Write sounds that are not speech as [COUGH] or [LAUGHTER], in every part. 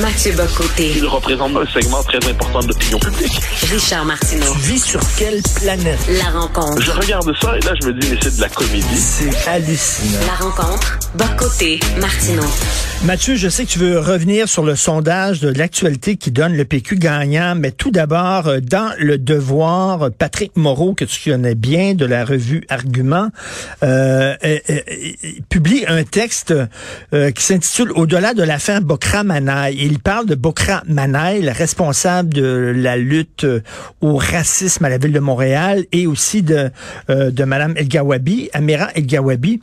Mathieu Bocoté. Il représente un segment très important de l'opinion publique. Richard Martineau. Tu vis sur quelle planète? La rencontre. Je regarde ça et là, je me dis, mais c'est de la comédie. C'est hallucinant. La rencontre. Bocoté. Martineau. Mathieu, je sais que tu veux revenir sur le sondage de l'actualité qui donne le PQ gagnant, mais tout d'abord, euh, dans le devoir, Patrick Moreau, que tu connais bien de la revue Argument, euh, euh, euh, publie un texte euh, qui s'intitule Au-delà de l'affaire Bokra Manaï. Il parle de Bokra Manaï, le responsable de la lutte euh, au racisme à la ville de Montréal et aussi de, euh, de Madame El Gawabi, Amira El Gawabi.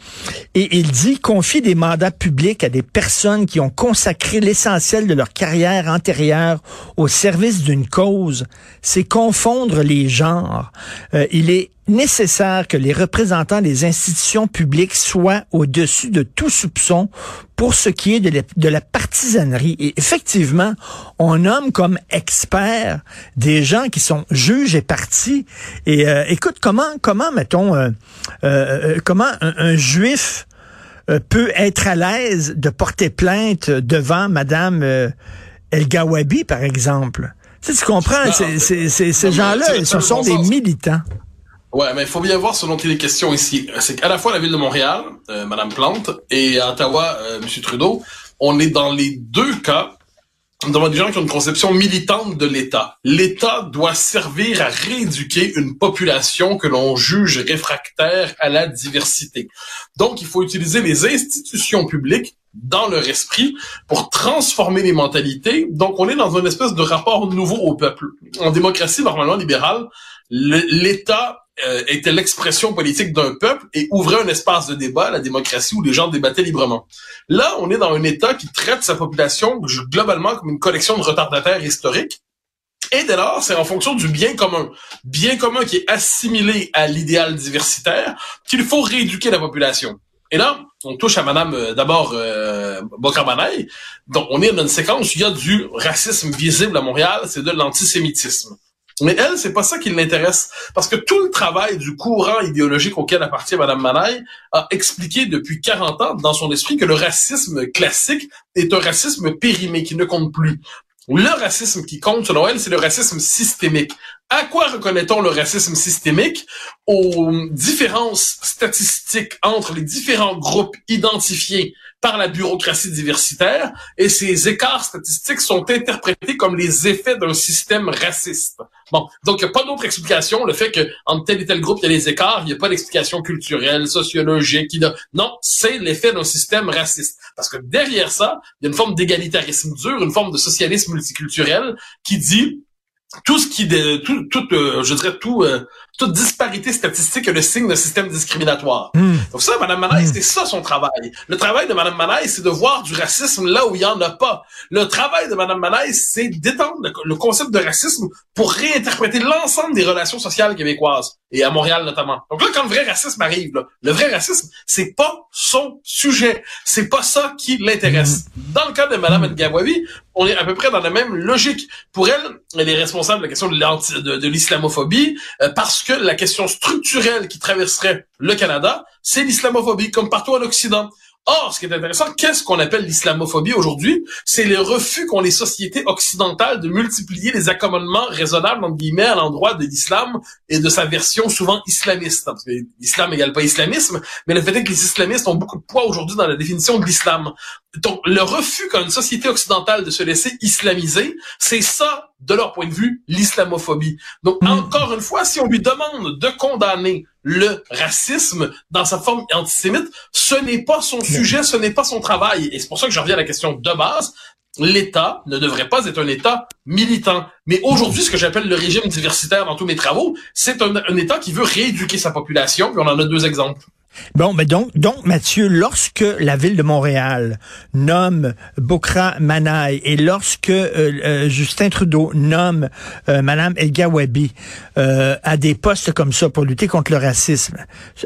Et il dit confie des mandats publics à des personnes qui ont consacré l'essentiel de leur carrière antérieure au service d'une cause, c'est confondre les genres. Euh, il est nécessaire que les représentants des institutions publiques soient au-dessus de tout soupçon pour ce qui est de la, de la partisanerie. Et effectivement, on nomme comme experts des gens qui sont juges et partis. Et euh, écoute, comment, comment mettons, euh, euh, comment un, un juif euh, peut être à l'aise de porter plainte devant Madame euh, El Gawabi, par exemple? Tu, sais, tu comprends, ces gens-là, ce sont des militants. Ouais, mais il faut bien voir ce dont il est question ici. C'est qu'à la fois la ville de Montréal, euh, Madame Plante, et à Ottawa, euh, Monsieur Trudeau, on est dans les deux cas devant des gens qui ont une conception militante de l'État. L'État doit servir à rééduquer une population que l'on juge réfractaire à la diversité. Donc, il faut utiliser les institutions publiques dans leur esprit pour transformer les mentalités. Donc, on est dans une espèce de rapport nouveau au peuple. En démocratie normalement libérale, l'État euh, était l'expression politique d'un peuple et ouvrait un espace de débat, la démocratie, où les gens débattaient librement. Là, on est dans un État qui traite sa population globalement comme une collection de retardataires historiques. Et dès lors, c'est en fonction du bien commun. Bien commun qui est assimilé à l'idéal diversitaire qu'il faut rééduquer la population. Et là, on touche à Madame euh, d'abord euh. Donc, on est dans une séquence où il y a du racisme visible à Montréal, c'est de l'antisémitisme. Mais elle, c'est pas ça qui l'intéresse, parce que tout le travail du courant idéologique auquel appartient Madame Manaille a expliqué depuis 40 ans dans son esprit que le racisme classique est un racisme périmé qui ne compte plus. Le racisme qui compte, selon elle, c'est le racisme systémique. À quoi reconnaît-on le racisme systémique? Aux différences statistiques entre les différents groupes identifiés par la bureaucratie diversitaire, et ces écarts statistiques sont interprétés comme les effets d'un système raciste. Bon, donc il n'y a pas d'autre explication. Le fait que entre tel et tel groupe il y a les écarts, il n'y a pas d'explication culturelle, sociologique. Qui Non, c'est l'effet d'un système raciste. Parce que derrière ça, il y a une forme d'égalitarisme dur, une forme de socialisme multiculturel qui dit tout ce qui, tout, tout euh, je dirais tout, euh, toute disparité statistique est le signe d'un système discriminatoire. Mm. Donc ça, Madame Manaïs, mm. c'est ça son travail. Le travail de Madame Manaïs, c'est de voir du racisme là où il y en a pas. Le travail de Madame Manaïs, c'est d'étendre le, concept de racisme pour réinterpréter l'ensemble des relations sociales québécoises et à Montréal notamment. Donc là, quand le vrai racisme arrive, là, le vrai racisme, c'est pas son sujet, c'est pas ça qui l'intéresse. Mm. Dans le cas de Madame Ngawawi, on est à peu près dans la même logique. Pour elle, elle est responsable de la question de, l'islamophobie euh, parce que la question structurelle qui traverserait le Canada, c'est l'islamophobie, comme partout en Occident. Or, ce qui est intéressant, qu'est-ce qu'on appelle l'islamophobie aujourd'hui? C'est le refus qu'ont les sociétés occidentales de multiplier les accommodements raisonnables, entre guillemets, à l'endroit de l'islam et de sa version souvent islamiste. Parce que l'islam n'égale pas islamisme, mais le fait est que les islamistes ont beaucoup de poids aujourd'hui dans la définition de l'islam. Donc, le refus qu'a une société occidentale de se laisser islamiser, c'est ça, de leur point de vue, l'islamophobie. Donc, mm. encore une fois, si on lui demande de condamner le racisme dans sa forme antisémite, ce n'est pas son sujet, ce n'est pas son travail. Et c'est pour ça que je reviens à la question de base. L'État ne devrait pas être un État militant. Mais aujourd'hui, ce que j'appelle le régime diversitaire dans tous mes travaux, c'est un, un État qui veut rééduquer sa population, puis on en a deux exemples. Bon, mais donc, donc, Mathieu, lorsque la ville de Montréal nomme Bokra Manaï et lorsque euh, euh, Justin Trudeau nomme euh, Madame El Gawabi euh, à des postes comme ça pour lutter contre le racisme,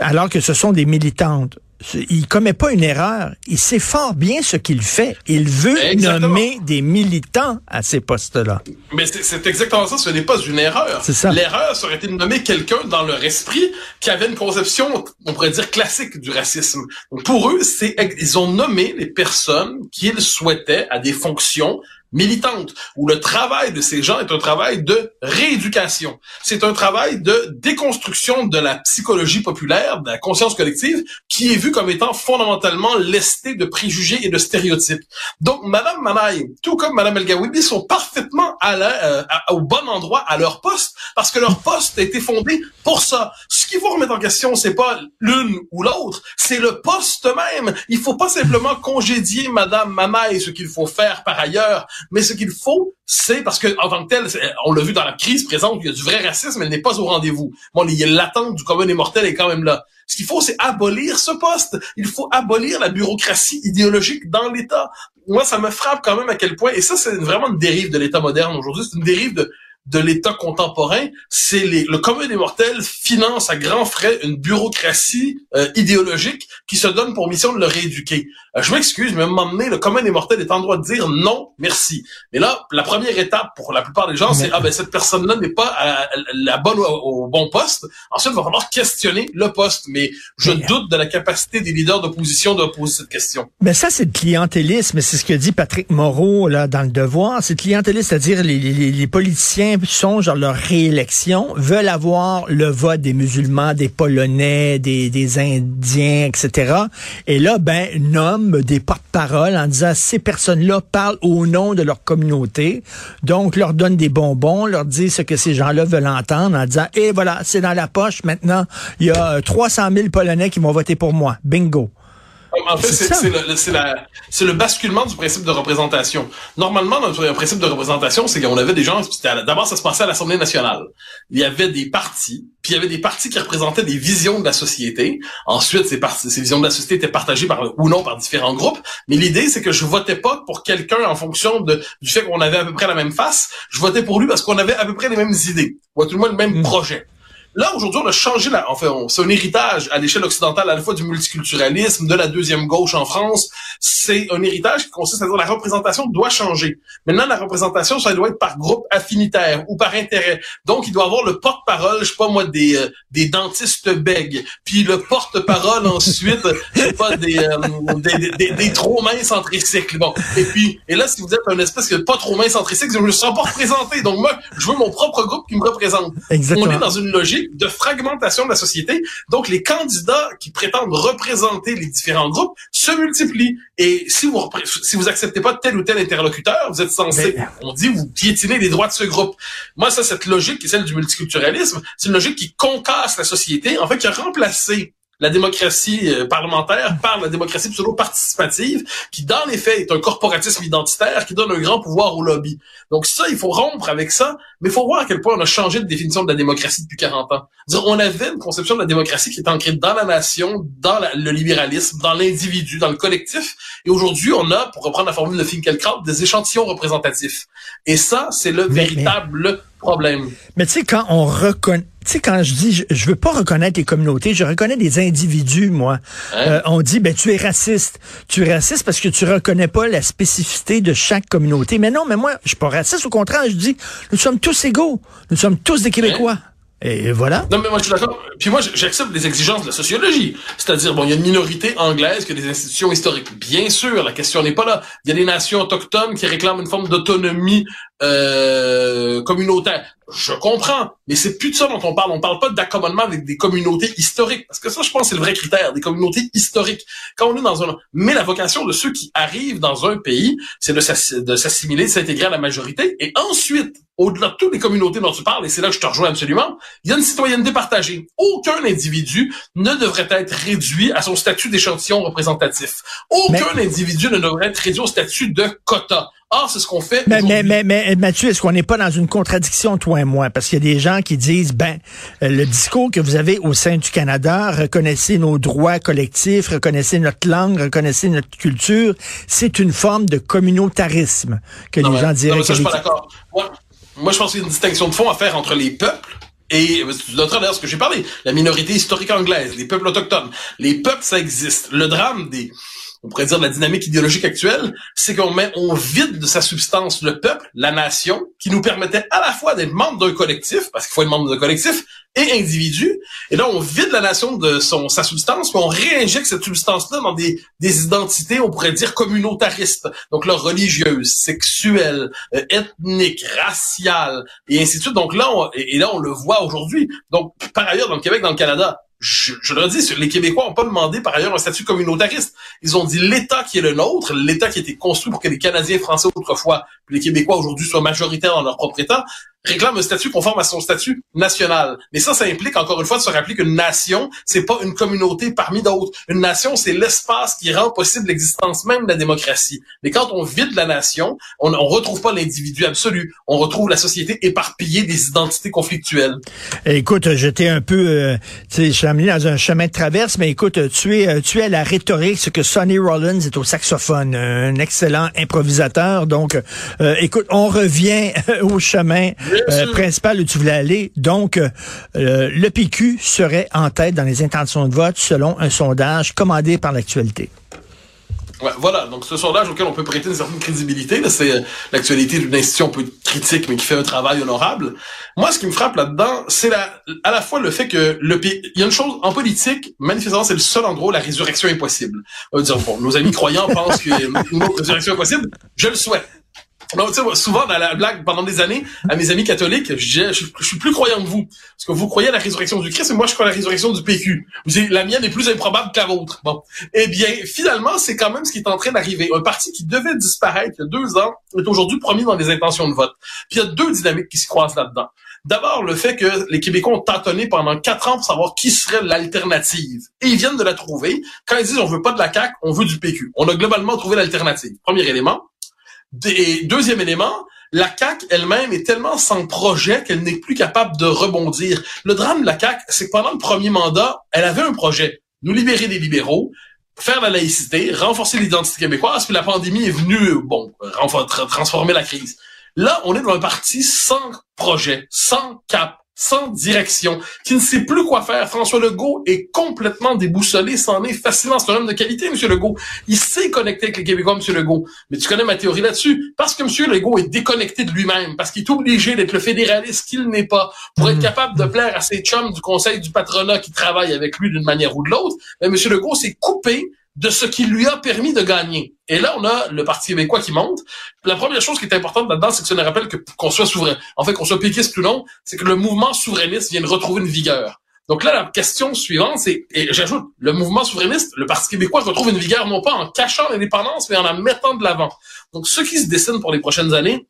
alors que ce sont des militantes, il commet pas une erreur. Il sait fort bien ce qu'il fait. Il veut exactement. nommer des militants à ces postes-là. Mais c'est exactement ça. Ce n'est pas une erreur. C'est ça. L'erreur serait été de nommer quelqu'un dans leur esprit qui avait une conception, on pourrait dire, classique du racisme. Donc pour eux, c'est ils ont nommé les personnes qu'ils souhaitaient à des fonctions militante, où le travail de ces gens est un travail de rééducation. C'est un travail de déconstruction de la psychologie populaire, de la conscience collective, qui est vue comme étant fondamentalement lestée de préjugés et de stéréotypes. Donc, Madame Manaï, tout comme Madame El Gawibi, sont parfaitement à la, euh, au bon endroit à leur poste, parce que leur poste a été fondé pour ça. Ce qu'il faut remettre en question, c'est pas l'une ou l'autre, c'est le poste même. Il faut pas simplement congédier Madame Manaï, ce qu'il faut faire par ailleurs, mais ce qu'il faut, c'est parce que en tant que tel, on l'a vu dans la crise présente, il y a du vrai racisme, elle n'est pas au rendez-vous. Bon, l'attente du commun des mortels est quand même là. Ce qu'il faut, c'est abolir ce poste. Il faut abolir la bureaucratie idéologique dans l'État. Moi, ça me frappe quand même à quel point, et ça, c'est vraiment une dérive de l'État moderne aujourd'hui, c'est une dérive de de l'État contemporain, c'est les, le commun des mortels finance à grands frais une bureaucratie euh, idéologique qui se donne pour mission de le rééduquer. Euh, je m'excuse, mais à un moment donné, le commun des mortels est en droit de dire non, merci. Mais là, la première étape pour la plupart des gens, c'est ah ben cette personne-là n'est pas à, la bonne au, bon poste. Ensuite, il va falloir questionner le poste. Mais je doute de la capacité des leaders d'opposition de poser cette question. Mais ça, c'est le clientélisme. C'est ce que dit Patrick Moreau là dans le Devoir. C'est le clientélisme, c'est-à-dire les, les, les politiciens songent à leur réélection, veulent avoir le vote des musulmans, des Polonais, des, des Indiens, etc. Et là, ben, nomment des porte-paroles en disant ces personnes-là parlent au nom de leur communauté, donc leur donnent des bonbons, leur disent ce que ces gens-là veulent entendre en disant, et voilà, c'est dans la poche maintenant, il y a 300 000 Polonais qui vont voter pour moi. Bingo. En fait, c'est le, basculement du principe de représentation. Normalement, dans un principe de représentation, c'est qu'on avait des gens, d'abord, ça se passait à l'Assemblée nationale. Il y avait des partis, puis il y avait des partis qui représentaient des visions de la société. Ensuite, ces, partis, ces visions de la société étaient partagées par, ou non par différents groupes. Mais l'idée, c'est que je votais pas pour quelqu'un en fonction de, du fait qu'on avait à peu près la même face. Je votais pour lui parce qu'on avait à peu près les mêmes idées, ou tout le monde le même mmh. projet. Là, aujourd'hui, on a changé la, enfin, c'est un héritage à l'échelle occidentale à la fois du multiculturalisme, de la deuxième gauche en France. C'est un héritage qui consiste à dire la représentation doit changer. Maintenant, la représentation, ça doit être par groupe affinitaire ou par intérêt. Donc, il doit avoir le porte-parole, je sais pas moi, des, euh, des dentistes bègues, puis le porte-parole [LAUGHS] ensuite, je sais pas, des, euh, des, des, des, trop minces en tricycle. Bon. Et puis, et là, si vous êtes un espèce de pas trop mince en tricycle, je ne me sens pas représenté. Donc, moi, je veux mon propre groupe qui me représente. Exactement. On est dans une logique de fragmentation de la société. Donc, les candidats qui prétendent représenter les différents groupes se multiplient. Et si vous si vous acceptez pas tel ou tel interlocuteur, vous êtes censé, on dit, vous piétinez les droits de ce groupe. Moi, ça, cette logique qui est celle du multiculturalisme, c'est une logique qui concasse la société, en fait, qui a remplacé la démocratie euh, parlementaire par la démocratie pseudo-participative, qui dans les faits est un corporatisme identitaire qui donne un grand pouvoir au lobby. Donc ça, il faut rompre avec ça, mais il faut voir à quel point on a changé de définition de la démocratie depuis 40 ans. Dire, on avait une conception de la démocratie qui était ancrée dans la nation, dans le libéralisme, dans l'individu, dans le collectif, et aujourd'hui, on a, pour reprendre la formule de Finkielkraut, des échantillons représentatifs. Et ça, c'est le véritable problème. Mais tu sais, quand on reconnaît, tu sais, quand je dis, je, veux pas reconnaître les communautés, je reconnais des individus, moi. Hein? Euh, on dit, ben, tu es raciste. Tu es raciste parce que tu reconnais pas la spécificité de chaque communauté. Mais non, mais moi, je suis pas raciste. Au contraire, je dis, nous sommes tous égaux. Nous sommes tous des Québécois. Hein? Et voilà. Non, mais moi, je suis d'accord. Puis moi, j'accepte les exigences de la sociologie. C'est-à-dire, bon, il y a une minorité anglaise qui a des institutions historiques. Bien sûr, la question n'est pas là. Il y a des nations autochtones qui réclament une forme d'autonomie euh, communautaire. Je comprends, mais c'est plus de ça dont on parle. On parle pas d'accommodement avec des communautés historiques, parce que ça, je pense, c'est le vrai critère, des communautés historiques. Quand on est dans un, mais la vocation de ceux qui arrivent dans un pays, c'est de s'assimiler, de s'intégrer à la majorité, et ensuite, au-delà de toutes les communautés dont tu parles, et c'est là que je te rejoins absolument, il y a une citoyenneté partagée. Aucun individu ne devrait être réduit à son statut d'échantillon représentatif. Aucun individu ne devrait être réduit au statut de quota. Ah, c'est ce qu'on fait. Mais, mais, mais, mais, Mathieu, est-ce qu'on n'est pas dans une contradiction, toi et moi? Parce qu'il y a des gens qui disent, ben, euh, le discours que vous avez au sein du Canada, reconnaissez nos droits collectifs, reconnaissez notre langue, reconnaissez notre culture, c'est une forme de communautarisme que les gens diraient. Non, ça, je suis pas d'accord. Moi, moi, je pense qu'il y a une distinction de fond à faire entre les peuples et noteras d'ailleurs ce que j'ai parlé, la minorité historique anglaise, les peuples autochtones. Les peuples, ça existe. Le drame des on pourrait dire, la dynamique idéologique actuelle, c'est qu'on met, on vide de sa substance le peuple, la nation, qui nous permettait à la fois d'être membre d'un collectif, parce qu'il faut être membre d'un collectif, et individu. Et là, on vide la nation de son sa substance, puis on réinjecte cette substance-là dans des, des identités, on pourrait dire communautaristes. Donc là, religieuses, sexuelles, euh, ethniques, raciales, et ainsi de suite. Donc là, on, et, et là, on le voit aujourd'hui. Donc, par ailleurs, dans le Québec, dans le Canada, je, je le dis, les Québécois n'ont pas demandé par ailleurs un statut communautariste. Ils ont dit l'État qui est le nôtre, l'État qui a été construit pour que les Canadiens français autrefois, les Québécois aujourd'hui soient majoritaires dans leur propre État, réclame un statut conforme à son statut national. Mais ça, ça implique encore une fois de se rappeler qu'une nation, c'est pas une communauté parmi d'autres. Une nation, c'est l'espace qui rend possible l'existence même de la démocratie. Mais quand on vide la nation, on, on retrouve pas l'individu absolu. On retrouve la société éparpillée des identités conflictuelles. Écoute, j'étais un peu, euh, tu sais, je suis dans un chemin de traverse, mais écoute, tu es, tu es à la rhétorique, ce que Sonny Rollins est au saxophone, un excellent improvisateur. Donc, euh, écoute, on revient au chemin euh, principal où tu voulais aller. Donc, euh, le PQ serait en tête dans les intentions de vote selon un sondage commandé par l'actualité. Ouais, voilà, donc ce sondage auquel on peut prêter une certaine crédibilité, c'est euh, l'actualité d'une institution un peu critique, mais qui fait un travail honorable. Moi, ce qui me frappe là-dedans, c'est la, à la fois le fait que le pays... Il y a une chose, en politique, manifestement, c'est le seul endroit où la résurrection est possible. On va dire, bon, nos amis croyants pensent que [LAUGHS] une résurrection est possible. Je le souhaite. Non, tu sais, souvent dans la blague pendant des années à mes amis catholiques, je, je, suis plus croyant que vous, parce que vous croyez à la résurrection du Christ, et moi je crois à la résurrection du PQ. Vous la mienne est plus improbable que la vôtre. Bon, eh bien, finalement, c'est quand même ce qui est en train d'arriver. Un parti qui devait disparaître il y a deux ans est aujourd'hui promis dans les intentions de vote. Puis il y a deux dynamiques qui se croisent là-dedans. D'abord, le fait que les Québécois ont tâtonné pendant quatre ans pour savoir qui serait l'alternative. Et ils viennent de la trouver. Quand ils disent on veut pas de la CAQ, on veut du PQ. On a globalement trouvé l'alternative. Premier élément. Et deuxième élément, la CAC elle-même est tellement sans projet qu'elle n'est plus capable de rebondir. Le drame de la CAC, c'est que pendant le premier mandat, elle avait un projet, nous libérer des libéraux, faire la laïcité, renforcer l'identité québécoise, puis la pandémie est venue, bon, transformer la crise. Là, on est dans un parti sans projet, sans cap, sans direction, qui ne sait plus quoi faire. François Legault est complètement déboussolé, c'en est fascinant. C'est un homme de qualité, M. Legault. Il sait connecter avec les Québécois, M. Legault. Mais tu connais ma théorie là-dessus. Parce que M. Legault est déconnecté de lui-même, parce qu'il est obligé d'être le fédéraliste qu'il n'est pas, pour être capable de plaire à ses chums du conseil du patronat qui travaillent avec lui d'une manière ou de l'autre. Mais M. Legault s'est coupé de ce qui lui a permis de gagner. Et là, on a le Parti québécois qui monte. La première chose qui est importante là-dedans, c'est que ça nous rappelle que qu'on soit souverain, en fait, qu'on soit péquiste ou non, c'est que le mouvement souverainiste vient de retrouver une vigueur. Donc là, la question suivante, c'est, et j'ajoute, le mouvement souverainiste, le Parti québécois retrouve une vigueur non pas en cachant l'indépendance, mais en la mettant de l'avant. Donc ce qui se dessine pour les prochaines années,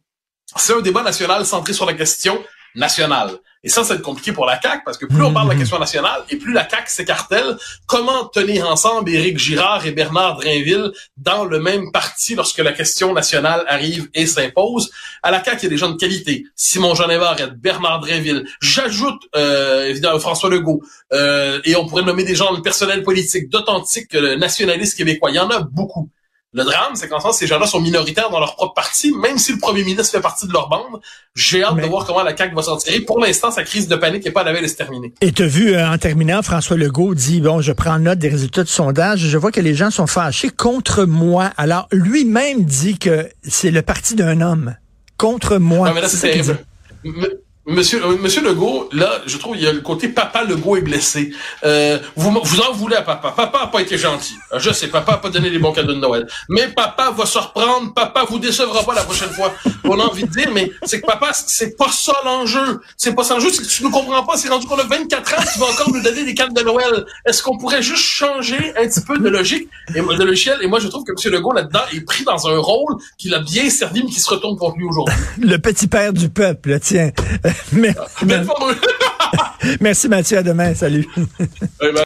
c'est un débat national centré sur la question nationale. Et ça, c'est compliqué pour la CAQ, parce que plus on parle de la mhm. question nationale, et plus la CAQ s'écartèle. Comment tenir ensemble Éric Girard et Bernard Drainville dans le même parti lorsque la question nationale arrive et s'impose? À la CAQ, il y a des gens de qualité. Simon Jean et Bernard Drainville. J'ajoute, euh, évidemment, François Legault. Euh, et on pourrait nommer des gens de personnel politique, d'authentiques euh, nationalistes québécois. Il y en a beaucoup. Le drame, c'est qu'en France, ces gens-là sont minoritaires dans leur propre parti, même si le premier ministre fait partie de leur bande. J'ai hâte de voir comment la CAQ va s'en tirer. Pour l'instant, sa crise de panique n'est pas à la veille de se terminer. Et tu as vu, euh, en terminant, François Legault dit, bon, je prends note des résultats du sondage. Je vois que les gens sont fâchés contre moi. Alors, lui-même dit que c'est le parti d'un homme. Contre moi. Non, mais là, c'est Monsieur, euh, Monsieur Legault, là, je trouve il y a le côté papa Legault est blessé. Euh, vous, vous en voulez à papa. Papa a pas été gentil. Euh, je sais, papa a pas donné les bons cadeaux de Noël. Mais papa va se reprendre. Papa vous décevra pas la prochaine fois. On a envie de dire, mais c'est que papa, c'est pas ça l'enjeu. C'est pas ça l'enjeu. C'est que tu ne comprends pas. C'est rendu qu'on a 24 ans. Tu vas encore nous donner des cadeaux de Noël. Est-ce qu'on pourrait juste changer un petit peu de logique et de logiciel? Et moi, je trouve que Monsieur Legault là-dedans est pris dans un rôle qu'il a bien servi, mais qui se retourne contre lui aujourd'hui. Le petit père du peuple, tiens. [LAUGHS] Merci, Merci Mathieu, à demain. Salut.